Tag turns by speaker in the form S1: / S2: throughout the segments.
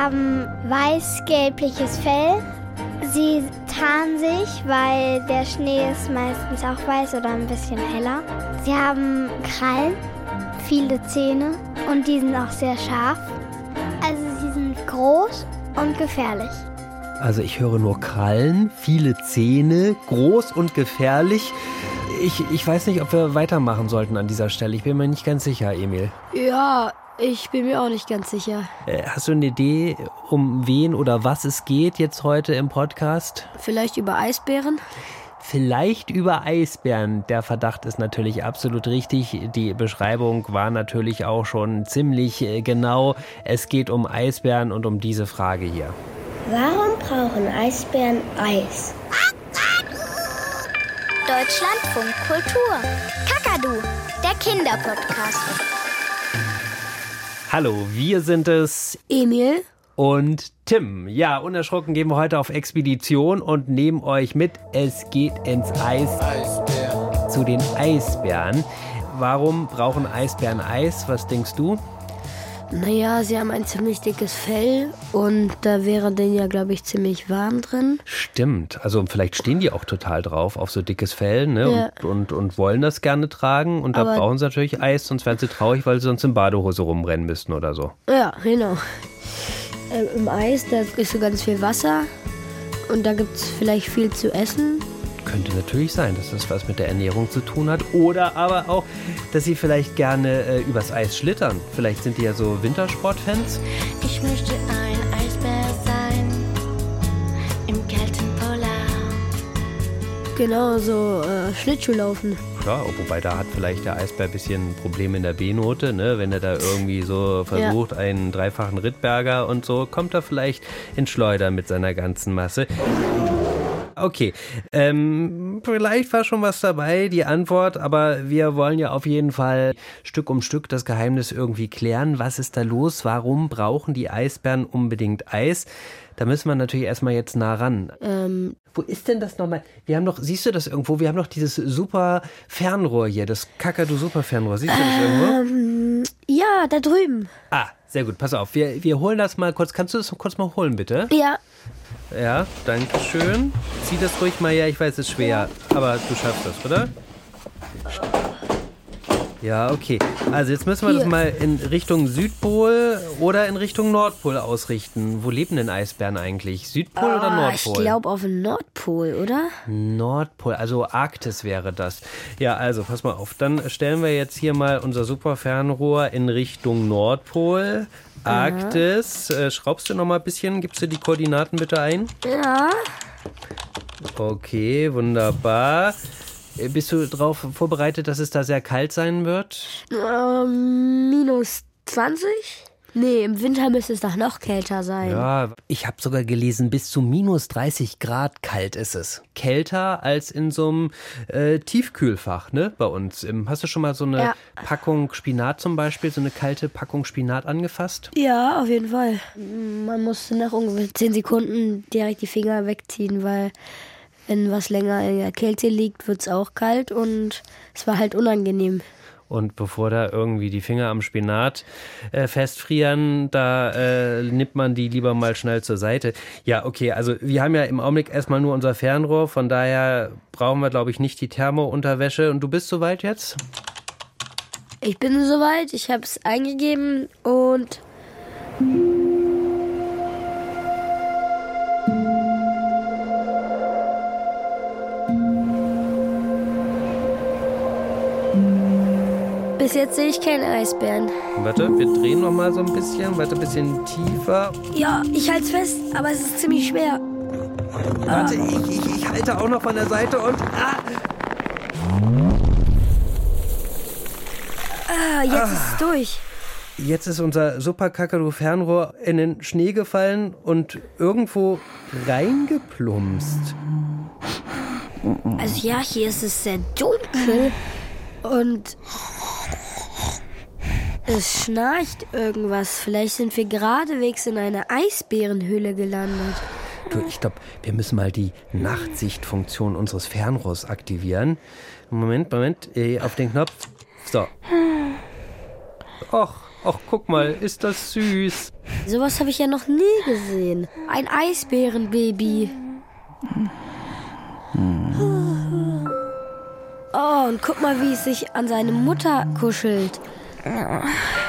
S1: haben weiß-gelbliches Fell. Sie tarnen sich, weil der Schnee ist meistens auch weiß oder ein bisschen heller. Sie haben Krallen, viele Zähne und die sind auch sehr scharf. Also sie sind groß und gefährlich.
S2: Also ich höre nur Krallen, viele Zähne, groß und gefährlich. Ich, ich weiß nicht, ob wir weitermachen sollten an dieser Stelle. Ich bin mir nicht ganz sicher, Emil.
S3: Ja, ich bin mir auch nicht ganz sicher.
S2: Äh, hast du eine Idee, um wen oder was es geht jetzt heute im Podcast?
S3: Vielleicht über Eisbären?
S2: Vielleicht über Eisbären. Der Verdacht ist natürlich absolut richtig. Die Beschreibung war natürlich auch schon ziemlich äh, genau. Es geht um Eisbären und um diese Frage hier.
S4: Warum brauchen Eisbären Eis?
S1: Deutschlandfunk Kultur. Kakadu, der Kinderpodcast.
S2: Hallo, wir sind es.
S3: Emil.
S2: Und Tim. Ja, unerschrocken gehen wir heute auf Expedition und nehmen euch mit. Es geht ins Eis. Eisbär. Zu den Eisbären. Warum brauchen Eisbären Eis? Was denkst du?
S3: Naja, sie haben ein ziemlich dickes Fell und da wäre denn ja, glaube ich, ziemlich warm drin.
S2: Stimmt. Also vielleicht stehen die auch total drauf auf so dickes Fell ne? Ja. Und, und, und, wollen das gerne tragen. Und da Aber brauchen sie natürlich Eis, sonst wären sie traurig, weil sie sonst in Badehose rumrennen müssten oder so.
S3: Ja, genau. Ähm, Im Eis, da ist so ganz viel Wasser und da gibt es vielleicht viel zu essen
S2: könnte natürlich sein, dass das was mit der Ernährung zu tun hat. Oder aber auch, dass sie vielleicht gerne äh, übers Eis schlittern. Vielleicht sind die ja so Wintersportfans.
S5: Ich möchte ein Eisbär sein im kalten Polar.
S3: Genau, so äh, Schlittschuhlaufen.
S2: Ja, wobei da hat vielleicht der Eisbär ein bisschen Probleme in der B-Note, ne? Wenn er da irgendwie so versucht, ja. einen dreifachen Rittberger und so, kommt er vielleicht in Schleuder mit seiner ganzen Masse. Okay, ähm, vielleicht war schon was dabei, die Antwort, aber wir wollen ja auf jeden Fall Stück um Stück das Geheimnis irgendwie klären. Was ist da los? Warum brauchen die Eisbären unbedingt Eis? Da müssen wir natürlich erstmal jetzt nah ran. Ähm, Wo ist denn das nochmal? Wir haben doch, siehst du das irgendwo? Wir haben doch dieses super Fernrohr hier, das Kakadu Super Fernrohr. Siehst du das irgendwo?
S3: Ähm, ja, da drüben.
S2: Ah, sehr gut. Pass auf, wir, wir holen das mal kurz. Kannst du das kurz mal holen, bitte?
S3: Ja.
S2: Ja, danke schön. Zieh das ruhig mal her. Ich weiß, es ist schwer, aber du schaffst das, oder? Ja, okay. Also jetzt müssen wir Hier. das mal in Richtung Südpol oder in Richtung Nordpol ausrichten. Wo leben denn Eisbären eigentlich? Südpol oh, oder ah, Nordpol?
S3: Ich glaube auf den Nordpol, oder?
S2: Nordpol, also Arktis wäre das. Ja, also pass mal auf. Dann stellen wir jetzt hier mal unser Superfernrohr in Richtung Nordpol. Arktis. Äh, schraubst du noch mal ein bisschen? Gibst du die Koordinaten bitte ein?
S3: Ja.
S2: Okay, wunderbar. Äh, bist du darauf vorbereitet, dass es da sehr kalt sein wird?
S3: Ähm, minus 20? Nee, im Winter müsste es doch noch kälter sein.
S2: Ja, ich habe sogar gelesen, bis zu minus 30 Grad kalt ist es. Kälter als in so einem äh, Tiefkühlfach, ne, bei uns. Hast du schon mal so eine ja. Packung Spinat zum Beispiel, so eine kalte Packung Spinat angefasst?
S3: Ja, auf jeden Fall. Man muss nach ungefähr 10 Sekunden direkt die Finger wegziehen, weil wenn was länger in der Kälte liegt, wird es auch kalt und es war halt unangenehm.
S2: Und bevor da irgendwie die Finger am Spinat äh, festfrieren, da äh, nimmt man die lieber mal schnell zur Seite. Ja, okay, also wir haben ja im Augenblick erstmal nur unser Fernrohr, von daher brauchen wir, glaube ich, nicht die Thermounterwäsche. Und du bist soweit jetzt?
S3: Ich bin soweit, ich habe es eingegeben und Bis jetzt sehe ich keine Eisbären.
S2: Warte, wir drehen noch mal so ein bisschen. Warte, ein bisschen tiefer.
S3: Ja, ich halte es fest, aber es ist ziemlich schwer.
S2: Warte, ah. ich, ich, ich halte auch noch von der Seite und... Ah,
S3: ah jetzt ah. ist es durch.
S2: Jetzt ist unser super Kakadu-Fernrohr in den Schnee gefallen und irgendwo reingeplumpst.
S3: Also ja, hier ist es sehr dunkel und es schnarcht irgendwas. Vielleicht sind wir geradewegs in einer Eisbärenhöhle gelandet.
S2: Du, ich glaube, wir müssen mal die Nachtsichtfunktion unseres Fernrohrs aktivieren. Moment, Moment, äh, auf den Knopf. So. Och, Ach, guck mal, ist das süß.
S3: Sowas habe ich ja noch nie gesehen. Ein Eisbärenbaby. Oh, und guck mal, wie es sich an seine Mutter kuschelt.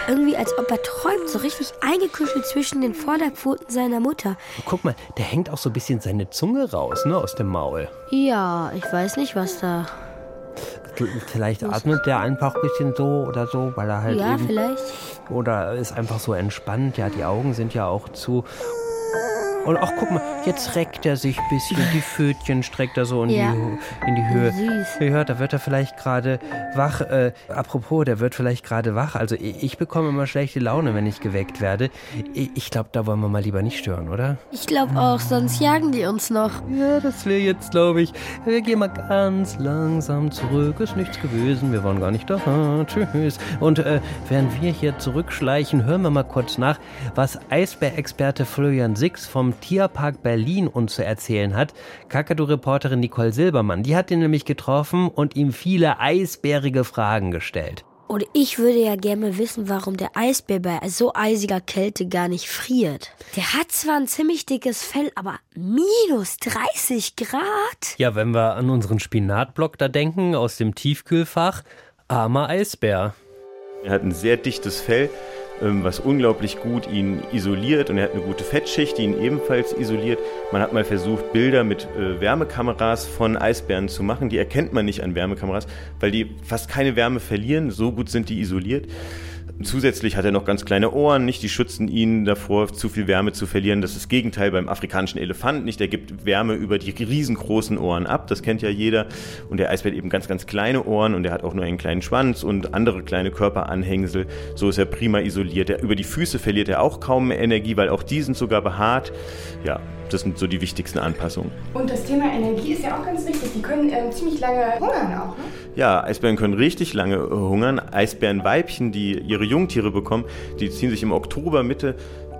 S3: Irgendwie, als ob er träumt, so richtig eingekuschelt zwischen den Vorderpfoten seiner Mutter.
S2: Guck mal, der hängt auch so ein bisschen seine Zunge raus, ne, aus dem Maul.
S3: Ja, ich weiß nicht, was da.
S2: Vielleicht atmet der einfach ein bisschen so oder so, weil er halt
S3: Ja,
S2: eben
S3: vielleicht.
S2: oder ist einfach so entspannt. Ja, die Augen sind ja auch zu. Und ach, guck mal, jetzt reckt er sich ein bisschen. Die Pfötchen streckt er so in,
S3: Ja.
S2: die, in die Höhe.
S3: Süß.
S2: Ja, da wird er vielleicht gerade wach. Äh, apropos, der wird vielleicht gerade wach. Also ich, ich bekomme immer schlechte Laune, wenn ich geweckt werde. Ich, ich glaube, da wollen wir mal lieber nicht stören, oder?
S3: Ich glaube auch, sonst jagen die uns noch.
S2: Ja, das wäre jetzt, glaube ich. Wir gehen mal ganz langsam zurück. Ist nichts gewesen. Wir waren gar nicht da. Tschüss. Und äh, während wir hier zurückschleichen, hören wir mal kurz nach, was Eisbär-Experte Florian Six vom Tierpark Berlin uns zu erzählen hat. Kakadu-Reporterin Nicole Silbermann, die hat ihn nämlich getroffen und ihm viele eisbärige Fragen gestellt.
S3: Und ich würde ja gerne wissen, warum der Eisbär bei so eisiger Kälte gar nicht friert. Der hat zwar ein ziemlich dickes Fell, aber minus 30 Grad?
S2: Ja, wenn wir an unseren Spinatblock da denken, aus dem Tiefkühlfach, armer Eisbär.
S6: Er hat ein sehr dichtes Fell, was unglaublich gut ihn isoliert und er hat eine gute Fettschicht, die ihn ebenfalls isoliert. Man hat mal versucht, Bilder mit äh, Wärmekameras von Eisbären zu machen. Die erkennt man nicht an Wärmekameras, weil die fast keine Wärme verlieren. So gut sind die isoliert. Zusätzlich hat er noch ganz kleine Ohren, nicht? Die schützen ihn davor, zu viel Wärme zu verlieren. Das ist das Gegenteil beim afrikanischen Elefant, nicht? Der gibt Wärme über die riesengroßen Ohren ab. Das kennt ja jeder. Und der Eisbär hat eben ganz, ganz kleine Ohren und er hat auch nur einen kleinen Schwanz und andere kleine Körperanhängsel. So ist er prima isoliert. Er, über die Füße verliert er auch kaum Energie, weil auch die sind sogar behaart. Ja, das sind so die wichtigsten Anpassungen.
S7: Und das Thema Energie ist ja auch ganz wichtig. Die können ähm, ziemlich lange hungern auch, ne?
S6: Ja, Eisbären können richtig lange äh, hungern. Eisbärenweibchen, die ihre Jungtiere bekommen, die ziehen sich im Oktober, Mitte,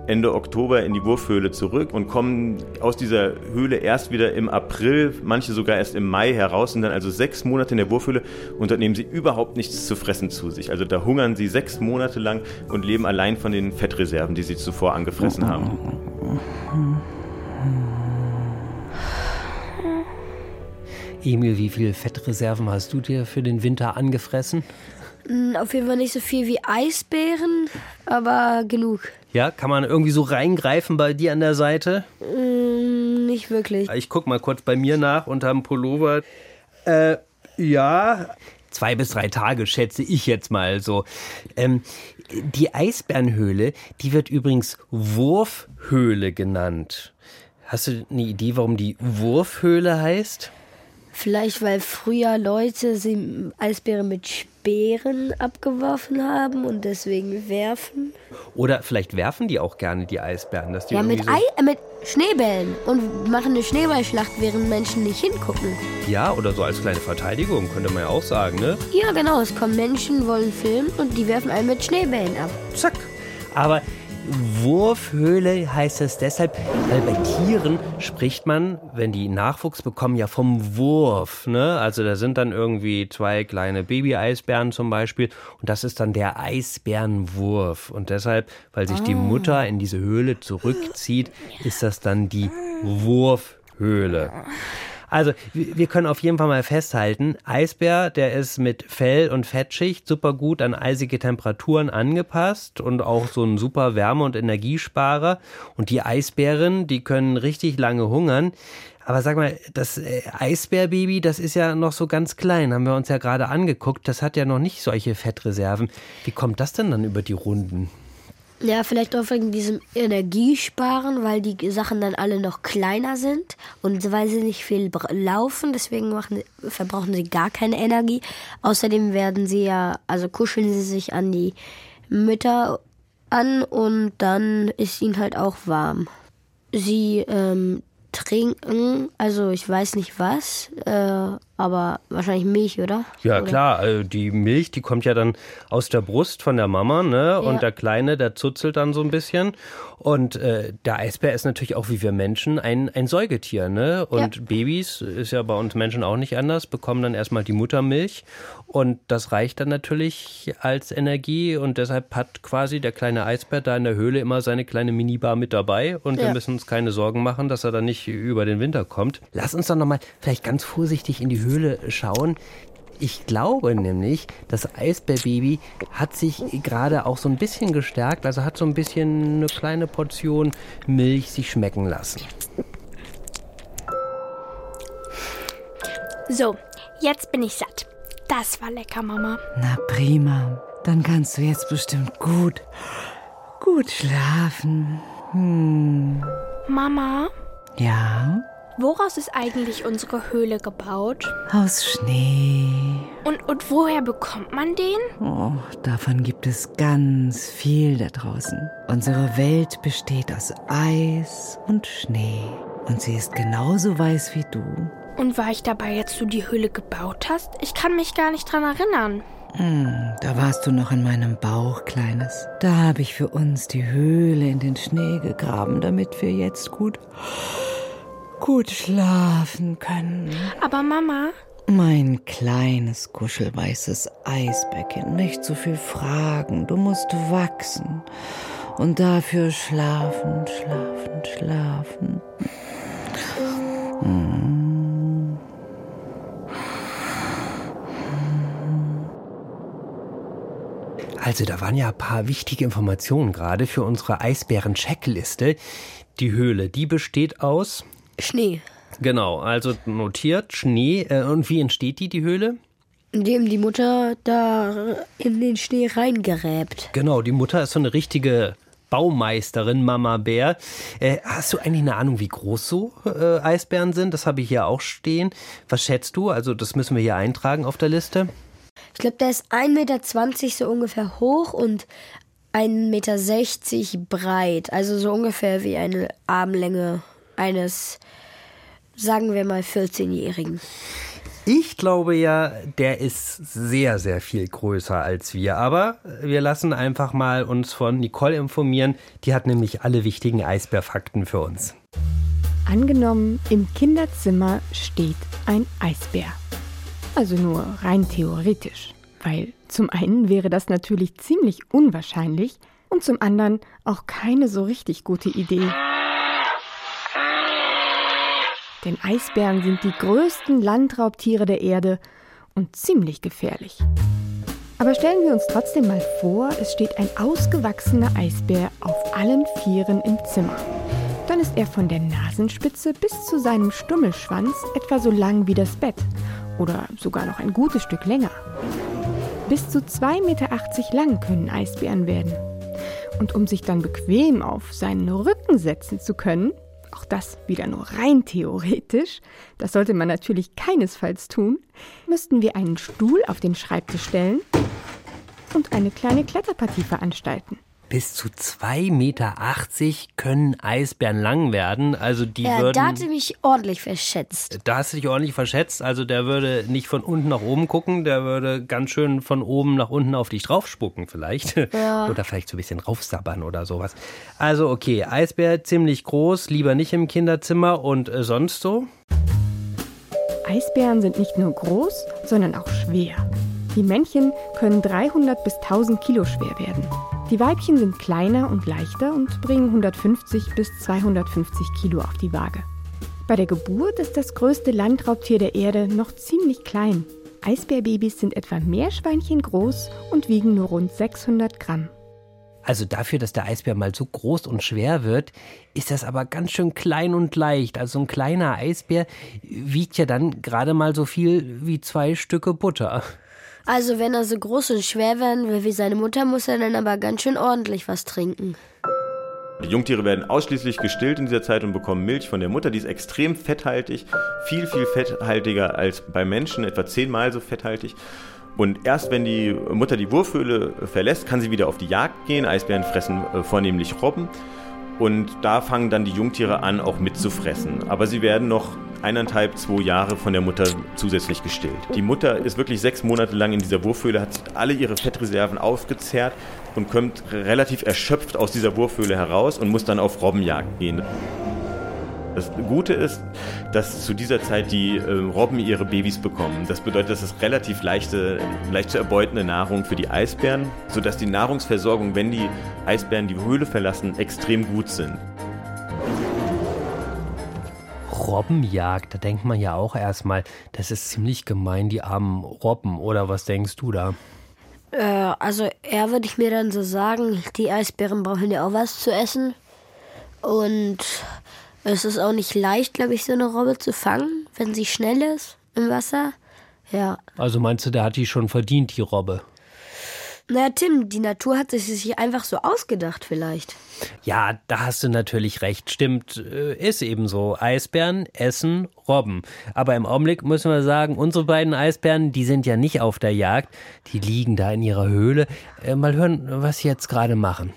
S6: Ende Oktober in die Wurfhöhle zurück und kommen aus dieser Höhle erst wieder im April, manche sogar erst im Mai heraus, sind dann also sechs Monate in der Wurfhöhle und dort nehmen sie überhaupt nichts zu fressen zu sich. Also da hungern sie sechs Monate lang und leben allein von den Fettreserven, die sie zuvor angefressen haben.
S2: Emil, wie viele Fettreserven hast du dir für den Winter angefressen?
S3: Hm, Auf jeden Fall nicht so viel wie Eisbären, aber genug.
S2: Ja, kann man irgendwie so reingreifen bei dir an der Seite?
S3: Hm, Nicht wirklich.
S2: Ich guck mal kurz bei mir nach unterm Pullover. Äh, ja. Zwei bis drei Tage schätze ich jetzt mal so. Ähm, die Eisbärenhöhle, die wird übrigens Wurfhöhle genannt. Hast du eine Idee, warum die Wurfhöhle heißt?
S3: Vielleicht, weil früher Leute sie Eisbären mit Speeren abgeworfen haben und deswegen werfen.
S2: Oder vielleicht werfen die auch gerne die Eisbären, dass die
S3: Ja, mit,
S2: irgendwie
S3: Ei äh, mit Schneebällen und machen eine Schneeballschlacht, während Menschen nicht hingucken.
S2: so, ja oder so als kleine Verteidigung könnte man ja auch sagen, ne?
S3: Ja, genau. Es kommen Menschen, wollen filmen und die werfen einen mit Schneebällen ab.
S2: Zack. Aber Wurfhöhle heißt es deshalb, weil bei Tieren spricht man, wenn die Nachwuchs bekommen, ja vom Wurf. Ne? Also da sind dann irgendwie zwei kleine Baby-Eisbären zum Beispiel und das ist dann der Eisbärenwurf. Und deshalb, weil sich die Mutter in diese Höhle zurückzieht, ist das dann die Wurfhöhle. Also, wir können auf jeden Fall mal festhalten, Eisbär, der ist mit Fell und Fettschicht super gut an eisige Temperaturen angepasst und auch so ein super Wärme- und Energiesparer. Und die Eisbären, die können richtig lange hungern. Aber sag mal, das äh, Eisbärbaby, das ist ja noch so ganz klein, haben wir uns ja gerade angeguckt. Das hat ja noch nicht solche Fettreserven. Wie kommt das denn dann über die Runden?
S3: Ja, vielleicht auch wegen diesem Energiesparen, weil die Sachen dann alle noch kleiner sind und weil sie nicht viel laufen, deswegen machen, verbrauchen sie gar keine Energie. Außerdem werden sie ja, also kuscheln sie sich an die Mütter an und dann ist ihnen halt auch warm. Sie ähm, trinken, also ich weiß nicht was, äh, aber wahrscheinlich Milch, oder?
S2: Ja,
S3: oder?
S2: klar, also die Milch, die kommt ja dann aus der Brust von der Mama, ne? Und der Kleine, der zuzelt dann so ein bisschen. Und äh, der Eisbär ist natürlich auch wie wir Menschen ein, ein Säugetier, ne? Und
S3: Ja.
S2: Babys, ist ja bei uns Menschen auch nicht anders, bekommen dann erstmal die Muttermilch. Und das reicht dann natürlich als Energie. Und deshalb hat quasi der kleine Eisbär da in der Höhle immer seine kleine Minibar mit dabei. Und wir
S3: Ja.
S2: müssen uns keine Sorgen machen, dass er dann nicht über den Winter kommt. Lass uns doch nochmal vielleicht ganz vorsichtig in die Höhle schauen. Ich glaube nämlich, das Eisbärbaby hat sich gerade auch so ein bisschen gestärkt, also hat so ein bisschen eine kleine Portion Milch sich schmecken lassen.
S8: So, jetzt bin ich satt. Das war lecker, Mama.
S9: Na prima. Dann kannst du jetzt bestimmt gut, gut schlafen. Hm.
S8: Mama,
S9: Ja,
S8: woraus ist eigentlich unsere Höhle gebaut?
S9: aus Schnee.
S8: Und, und woher bekommt man den?
S9: Oh, davon gibt es ganz viel da draußen. Unsere Welt besteht aus Eis und Schnee. Und sie ist genauso weiß wie du.
S8: Und war ich dabei, als du die Höhle gebaut hast? Ich kann mich gar nicht dran erinnern.
S9: Hm, da warst du noch in meinem Bauch, Kleines. Da habe ich für uns die Höhle in den Schnee gegraben, damit wir jetzt gut, gut schlafen können.
S8: Aber Mama,
S9: Mein kleines, kuschelweißes Eisbäckchen, nicht so viel fragen, du musst wachsen. Und dafür schlafen, schlafen, schlafen.
S2: Also da waren ja ein paar wichtige Informationen gerade für unsere Eisbären-Checkliste. Die Höhle, die besteht aus,
S3: Schnee,
S2: genau, also notiert, Schnee. Äh, und wie entsteht die, die Höhle?
S3: indem die Mutter da in den Schnee reingeräbt.
S2: Genau, die Mutter ist so eine richtige Baumeisterin, Mama Bär. Äh, hast du eigentlich eine Ahnung, wie groß so äh, Eisbären sind? Das habe ich hier auch stehen. Was schätzt du? Also das müssen wir hier eintragen auf der Liste.
S3: Ich glaube, der ist 1,20 Meter so ungefähr hoch und 1,60 Meter breit. Also so ungefähr wie eine Armlänge eines, sagen wir mal, 14-Jährigen.
S2: Ich glaube ja, der ist sehr, sehr viel größer als wir. Aber wir lassen einfach mal uns von Nicole informieren. Die hat nämlich alle wichtigen Eisbärfakten für uns.
S10: Angenommen, im Kinderzimmer steht ein Eisbär. Also nur rein theoretisch. Weil zum einen wäre das natürlich ziemlich unwahrscheinlich und zum anderen auch keine so richtig gute Idee. Denn Eisbären sind die größten Landraubtiere der Erde und ziemlich gefährlich. Aber stellen wir uns trotzdem mal vor, es steht ein ausgewachsener Eisbär auf allen Vieren im Zimmer. Dann ist er von der Nasenspitze bis zu seinem Stummelschwanz etwa so lang wie das Bett oder sogar noch ein gutes Stück länger. Bis zu 2,80 Meter lang können Eisbären werden. Und um sich dann bequem auf seinen Rücken setzen zu können, auch das wieder nur rein theoretisch, das sollte man natürlich keinesfalls tun, müssten wir einen Stuhl auf den Schreibtisch stellen und eine kleine Kletterpartie veranstalten.
S2: Bis zu 2,80 Meter können Eisbären lang werden. Also die
S3: Ja,
S2: würden.
S3: da hat sie mich ordentlich verschätzt.
S2: Da hast du dich ordentlich verschätzt. Also der würde nicht von unten nach oben gucken, der würde ganz schön von oben nach unten auf dich draufspucken vielleicht. Oder vielleicht so ein bisschen raufsabbern oder sowas. Also okay, Eisbär ziemlich groß, lieber nicht im Kinderzimmer und äh, sonst so?
S10: Eisbären sind nicht nur groß, sondern auch schwer. Die Männchen können 300 bis 1000 Kilo schwer werden. Die Weibchen sind kleiner und leichter und bringen 150 bis 250 Kilo auf die Waage. Bei der Geburt ist das größte Landraubtier der Erde noch ziemlich klein. Eisbärbabys sind etwa Meerschweinchen groß und wiegen nur rund 600 Gramm.
S2: Also dafür, dass der Eisbär mal so groß und schwer wird, ist das aber ganz schön klein und leicht. Also ein kleiner Eisbär wiegt ja dann gerade mal so viel wie zwei Stücke Butter.
S3: Also wenn er so groß und schwer werden will wie seine Mutter, muss er dann aber ganz schön ordentlich was trinken.
S6: Die Jungtiere werden ausschließlich gestillt in dieser Zeit und bekommen Milch von der Mutter. Die ist extrem fetthaltig, viel, viel fetthaltiger als bei Menschen, etwa zehnmal so fetthaltig. Und erst wenn die Mutter die Wurfhöhle verlässt, kann sie wieder auf die Jagd gehen. Eisbären fressen äh, vornehmlich Robben. Und da fangen dann die Jungtiere an, auch mitzufressen. Aber sie werden noch eineinhalb, zwei Jahre von der Mutter zusätzlich gestillt. Die Mutter ist wirklich sechs Monate lang in dieser Wurfhöhle, hat alle ihre Fettreserven aufgezehrt und kommt relativ erschöpft aus dieser Wurfhöhle heraus und muss dann auf Robbenjagd gehen. Das Gute ist, dass zu dieser Zeit die äh, Robben ihre Babys bekommen. Das bedeutet, das ist relativ leichte, leicht zu erbeutende Nahrung für die Eisbären, sodass die Nahrungsversorgung, wenn die Eisbären die Höhle verlassen, extrem gut sind.
S2: Robbenjagd, da denkt man ja auch erstmal, das ist ziemlich gemein, die armen Robben. Oder was denkst du da?
S3: Äh, also eher würde ich mir dann so sagen, die Eisbären brauchen ja auch was zu essen. Und es ist auch nicht leicht, glaube ich, so eine Robbe zu fangen, wenn sie schnell ist im Wasser. Ja.
S2: Also meinst du, der hat die schon verdient, die Robbe?
S3: Naja, Tim, die Natur hat sich sich einfach so ausgedacht vielleicht.
S2: Ja, da hast du natürlich recht. Stimmt, äh, ist eben so. Eisbären essen Robben. Aber im Augenblick müssen wir sagen, unsere beiden Eisbären, die sind ja nicht auf der Jagd. Die liegen da in ihrer Höhle. Äh, mal hören, was sie jetzt gerade machen.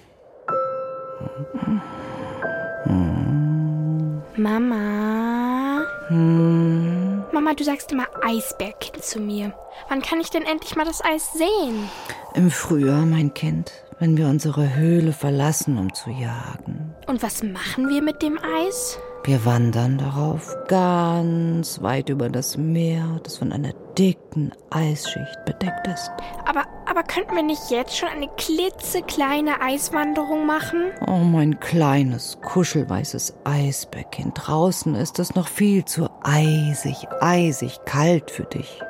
S8: Mama.
S9: Hm.
S8: Mama, du sagst immer Eisbärkind zu mir. Wann kann ich denn endlich mal das Eis sehen?
S9: Im Frühjahr, mein Kind, wenn wir unsere Höhle verlassen, um zu jagen.
S8: Und was machen wir mit dem Eis?
S9: Wir wandern darauf ganz weit über das Meer, das von einer dicken Eisschicht bedeckt ist.
S8: Aber, aber könnten wir nicht jetzt schon eine klitzekleine Eiswanderung machen?
S9: Oh, mein kleines, kuschelweißes Eisbärkind. Draußen ist es noch viel zu eisig, eisig kalt für dich.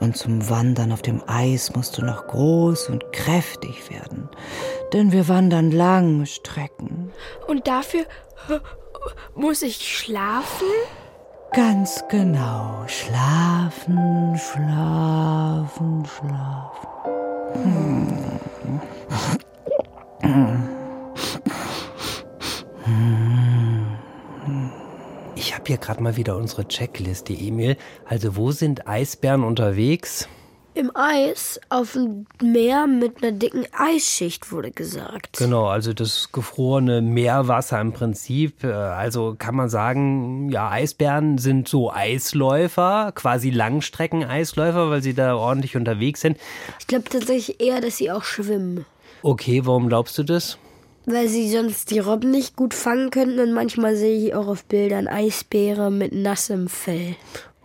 S9: Und zum Wandern auf dem Eis musst du noch groß und kräftig werden. Denn wir wandern lange Strecken.
S8: Und dafür muss ich schlafen?
S9: Ganz genau. Schlafen, schlafen, schlafen.
S2: Ich habe hier gerade mal wieder unsere Checkliste, Emil. Also wo sind Eisbären unterwegs?
S3: Im Eis auf dem Meer mit einer dicken Eisschicht, wurde gesagt.
S2: Genau, also das gefrorene Meerwasser im Prinzip. Äh, Also kann man sagen, ja, Eisbären sind so Eisläufer, quasi Langstrecken-Eisläufer, weil sie da ordentlich unterwegs sind.
S3: Ich glaube tatsächlich eher, dass sie auch schwimmen.
S2: Okay, warum glaubst du das?
S3: Weil sie sonst die Robben nicht gut fangen könnten und manchmal sehe ich auch auf Bildern Eisbäre mit nassem Fell.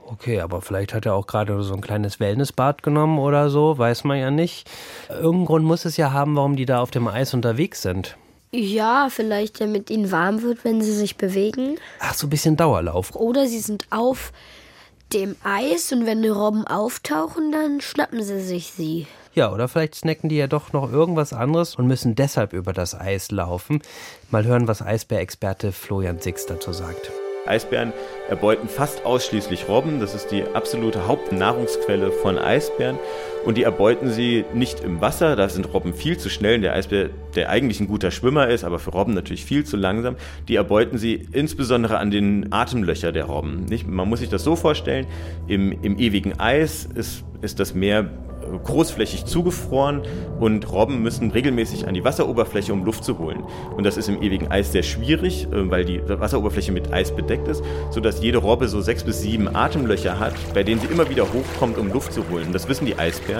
S2: Okay, aber vielleicht hat er auch gerade so ein kleines Wellnessbad genommen oder so, weiß man ja nicht. Irgendeinen Grund muss es ja haben, warum die da auf dem Eis unterwegs sind.
S3: Ja, vielleicht damit ihnen warm wird, wenn sie sich bewegen.
S2: Ach, so ein bisschen Dauerlauf.
S3: Oder sie sind auf dem Eis und wenn die Robben auftauchen, dann schnappen sie sich sie.
S2: Ja, oder vielleicht snacken die ja doch noch irgendwas anderes und müssen deshalb über das Eis laufen. Mal hören, was Eisbärexperte Florian Six dazu sagt.
S6: Eisbären erbeuten fast ausschließlich Robben. Das ist die absolute Hauptnahrungsquelle von Eisbären. Und die erbeuten sie nicht im Wasser. Da sind Robben viel zu schnell. Der Eisbär, der eigentlich ein guter Schwimmer ist, aber für Robben natürlich viel zu langsam. Die erbeuten sie insbesondere an den Atemlöcher der Robben. Nicht? Man muss sich das so vorstellen. Im, im ewigen Eis ist, ist das Meer großflächig zugefroren und Robben müssen regelmäßig an die Wasseroberfläche, um Luft zu holen. Und das ist im ewigen Eis sehr schwierig, äh, weil die Wasseroberfläche mit Eis bedeckt ist, sodass jede Robbe so sechs bis sieben Atemlöcher hat, bei denen sie immer wieder hochkommt, um Luft zu holen. Das wissen die Eisbären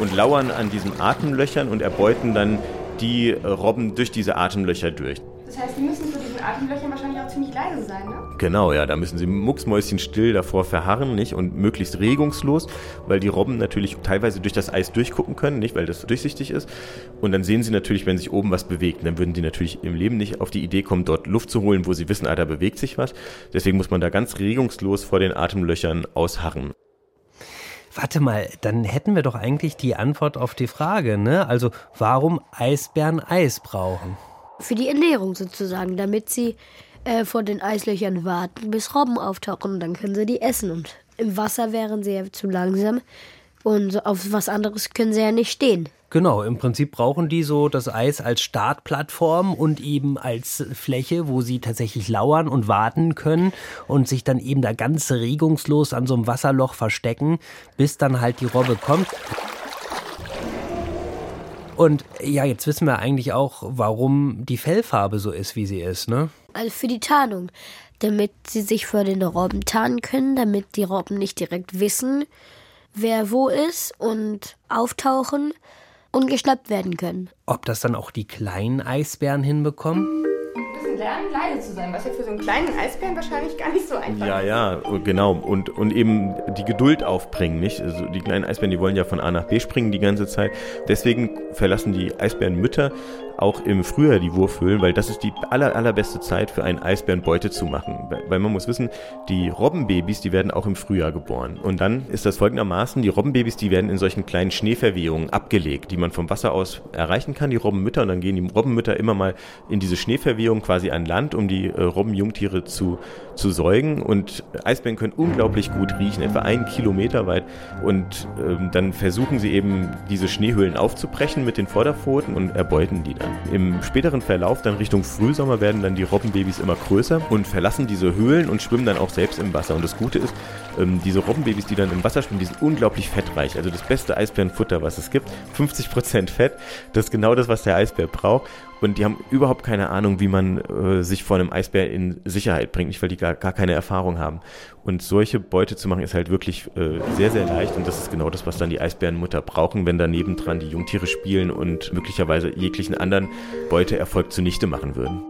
S6: und lauern an diesen Atemlöchern und erbeuten dann die Robben durch diese Atemlöcher durch.
S7: Das heißt, die müssen vor diesen Atemlöchern wahrscheinlich auch ziemlich leise sein, ne?
S6: Genau, ja, da müssen sie mucksmäuschenstill davor verharren, nicht? Und möglichst regungslos, weil die Robben natürlich teilweise durch das Eis durchgucken können, nicht? Weil das durchsichtig ist. Und dann sehen sie natürlich, wenn sich oben was bewegt. Dann würden die natürlich im Leben nicht auf die Idee kommen, dort Luft zu holen, wo sie wissen, ah, da bewegt sich was. Deswegen muss man da ganz regungslos vor den Atemlöchern ausharren.
S2: Warte mal, dann hätten wir doch eigentlich die Antwort auf die Frage, ne? Also, warum Eisbären Eis brauchen?
S3: Für die Ernährung sozusagen, damit sie äh, vor den Eislöchern warten, bis Robben auftauchen und dann können sie die essen. Und im Wasser wären sie ja zu langsam und auf was anderes können sie ja nicht stehen.
S2: Genau, im Prinzip brauchen die so das Eis als Startplattform und eben als Fläche, wo sie tatsächlich lauern und warten können und sich dann eben da ganz regungslos an so einem Wasserloch verstecken, bis dann halt die Robbe kommt. Und ja, jetzt wissen wir eigentlich auch, warum die Fellfarbe so ist, wie sie ist, ne?
S3: Also für die Tarnung. Damit sie sich vor den Robben tarnen können, damit die Robben nicht direkt wissen, wer wo ist und auftauchen und geschnappt werden können.
S2: Ob das dann auch die kleinen Eisbären hinbekommen?
S7: Das sind lernen, leise zu sein, was ja für so einen kleinen Eisbären wahrscheinlich gar nicht so einfach
S6: Ja,
S7: ist.
S6: ja, genau. Und, und eben die Geduld aufbringen, nicht? Also die kleinen Eisbären, die wollen ja von A nach B springen die ganze Zeit. Deswegen verlassen die Eisbärenmütter auch im Frühjahr die Wurfhöhlen, weil das ist die aller, allerbeste Zeit für einen Eisbären Beute zu machen. Weil- man muss wissen, die Robbenbabys, die werden auch im Frühjahr geboren. Und dann ist das folgendermaßen, die Robbenbabys, die werden in solchen kleinen Schneeverwehungen abgelegt, die man vom Wasser aus erreichen kann, die Robbenmütter. Und dann gehen die Robbenmütter immer mal in diese Schneeverwehung quasi an Land, um die äh, Robbenjungtiere zu, zu säugen. Und Eisbären können unglaublich gut riechen, etwa einen Kilometer weit. Und ähm, dann versuchen sie eben, diese Schneehöhlen aufzubrechen mit den Vorderpfoten und erbeuten die dann. Im späteren Verlauf, dann Richtung Frühsommer, werden dann die Robbenbabys immer größer und verlassen diese Höhlen und schwimmen dann auch selbst im Wasser. Und das Gute ist, ähm, diese Robbenbabys, die dann im Wasser schwimmen, die sind unglaublich fettreich. Also das beste Eisbärenfutter, was es gibt. 50% Fett. Das ist genau das, was der Eisbär braucht. Und die haben überhaupt keine Ahnung, wie man äh, sich vor einem Eisbär in Sicherheit bringt, nicht weil die gar, gar keine Erfahrung haben. Und solche Beute zu machen ist halt wirklich äh, sehr, sehr leicht. Und das ist genau das, was dann die Eisbärenmutter brauchen, wenn daneben dran die Jungtiere spielen und möglicherweise jeglichen anderen Beuteerfolg zunichte machen würden.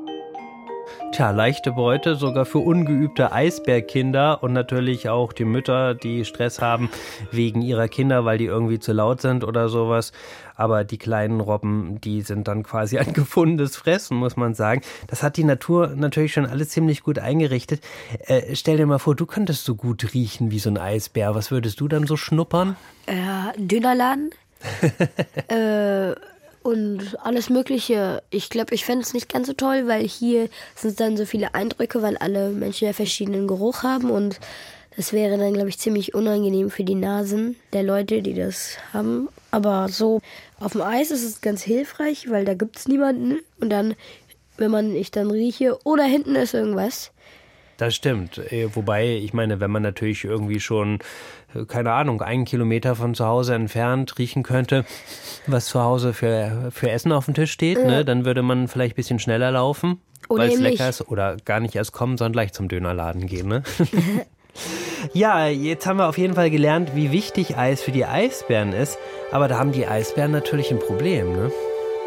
S2: Tja, leichte Beute, sogar für ungeübte Eisbärkinder und natürlich auch die Mütter, die Stress haben wegen ihrer Kinder, weil die irgendwie zu laut sind oder sowas. Aber die kleinen Robben, die sind dann quasi ein gefundenes Fressen, muss man sagen. Das hat die Natur natürlich schon alles ziemlich gut eingerichtet. Äh, stell dir mal vor, du könntest so gut riechen wie so ein Eisbär. Was würdest du dann so schnuppern?
S3: Äh, Dönerladen. äh, und alles Mögliche. Ich glaube, ich fände es nicht ganz so toll, weil hier sind dann so viele Eindrücke, weil alle Menschen ja verschiedenen Geruch haben und das wäre dann, glaube ich, ziemlich unangenehm für die Nasen der Leute, die das haben. Aber so auf dem Eis ist es ganz hilfreich, weil da gibt es niemanden. Und dann, wenn man ich dann rieche, oder hinten ist irgendwas.
S2: Das stimmt. Äh, Wobei, ich meine, wenn man natürlich irgendwie schon, keine Ahnung, einen Kilometer von zu Hause entfernt riechen könnte, was zu Hause für, für Essen auf dem Tisch steht,
S3: Ja.
S2: ne, dann würde man vielleicht ein bisschen schneller laufen,
S3: Oder
S2: weil es lecker ist. Oder gar nicht erst kommen, sondern gleich zum Dönerladen gehen. Ne? ja, jetzt haben wir auf jeden Fall gelernt, wie wichtig Eis für die Eisbären ist. Aber da haben die Eisbären natürlich ein Problem. Ne?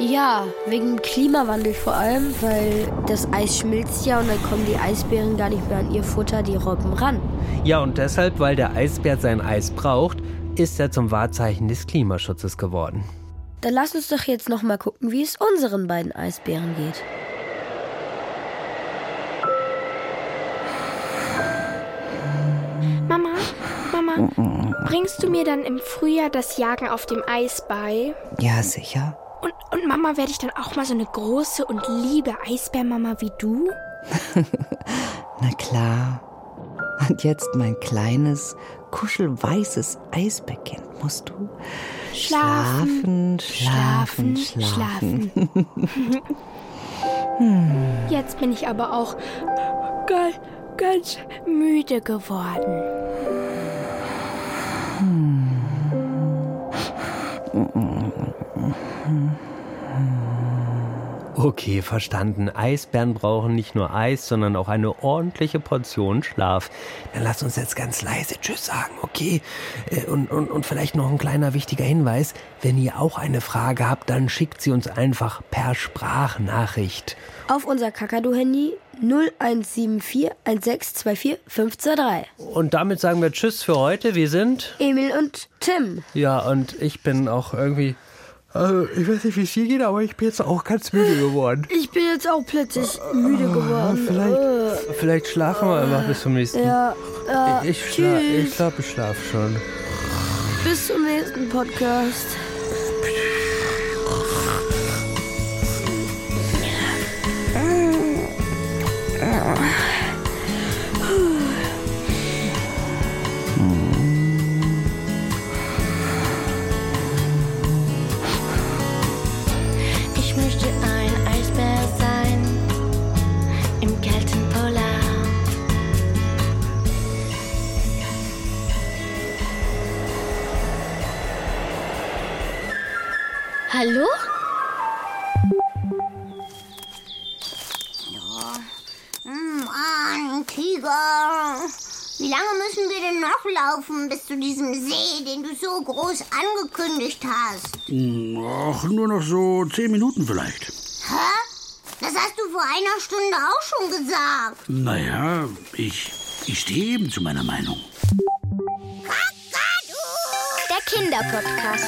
S3: Ja, wegen Klimawandel vor allem, weil das Eis schmilzt ja und dann kommen die Eisbären gar nicht mehr an ihr Futter, die Robben, ran.
S2: Ja, und deshalb, weil der Eisbär sein Eis braucht, ist er zum Wahrzeichen des Klimaschutzes geworden.
S3: Dann lass uns doch jetzt noch mal gucken, wie es unseren beiden Eisbären geht.
S8: Mama, Mama, bringst du mir dann im Frühjahr das Jagen auf dem Eis bei?
S9: Ja, sicher.
S8: Und, und Mama, werde ich dann auch mal so eine große und liebe Eisbärmama wie du?
S9: Na klar. Und jetzt mein kleines, kuschelweißes Eisbärkind musst du
S8: Schlafen,
S9: schlafen, schlafen, schlafen.
S8: Jetzt bin ich aber auch ganz, ganz müde geworden.
S2: Okay, verstanden. Eisbären brauchen nicht nur Eis, sondern auch eine ordentliche Portion Schlaf. Dann lass uns jetzt ganz leise Tschüss sagen, okay? Äh, Und, und, und vielleicht noch ein kleiner wichtiger Hinweis. Wenn ihr auch eine Frage habt, dann schickt sie uns einfach per Sprachnachricht.
S3: Auf unser Kakadu-Handy 0174 1624 523.
S2: Und damit sagen wir Tschüss für heute. Wir sind.
S3: Emil und Tim.
S2: Ja, und ich bin auch irgendwie. Also, ich weiß nicht, wie es hier geht, aber ich bin jetzt auch ganz müde geworden.
S3: Ich bin jetzt auch plötzlich müde geworden.
S2: Vielleicht, vielleicht schlafen wir einfach bis zum nächsten
S3: Ja, äh,
S2: Ich, schla
S3: tschüss.
S2: ich glaube, ich schlaf schon.
S3: Bis zum nächsten Podcast.
S5: im kalten Polar.
S1: Hallo?
S11: Hm, Mann, Tiger. Wie lange müssen wir denn noch laufen bis zu diesem See, den du so groß angekündigt hast?
S12: Hm, ach, nur noch so zehn Minuten vielleicht.
S11: Hä? Das hast du vor einer Stunde auch schon gesagt.
S12: Naja, ich, ich stehe eben zu meiner Meinung.
S1: Der Kinderpodcast.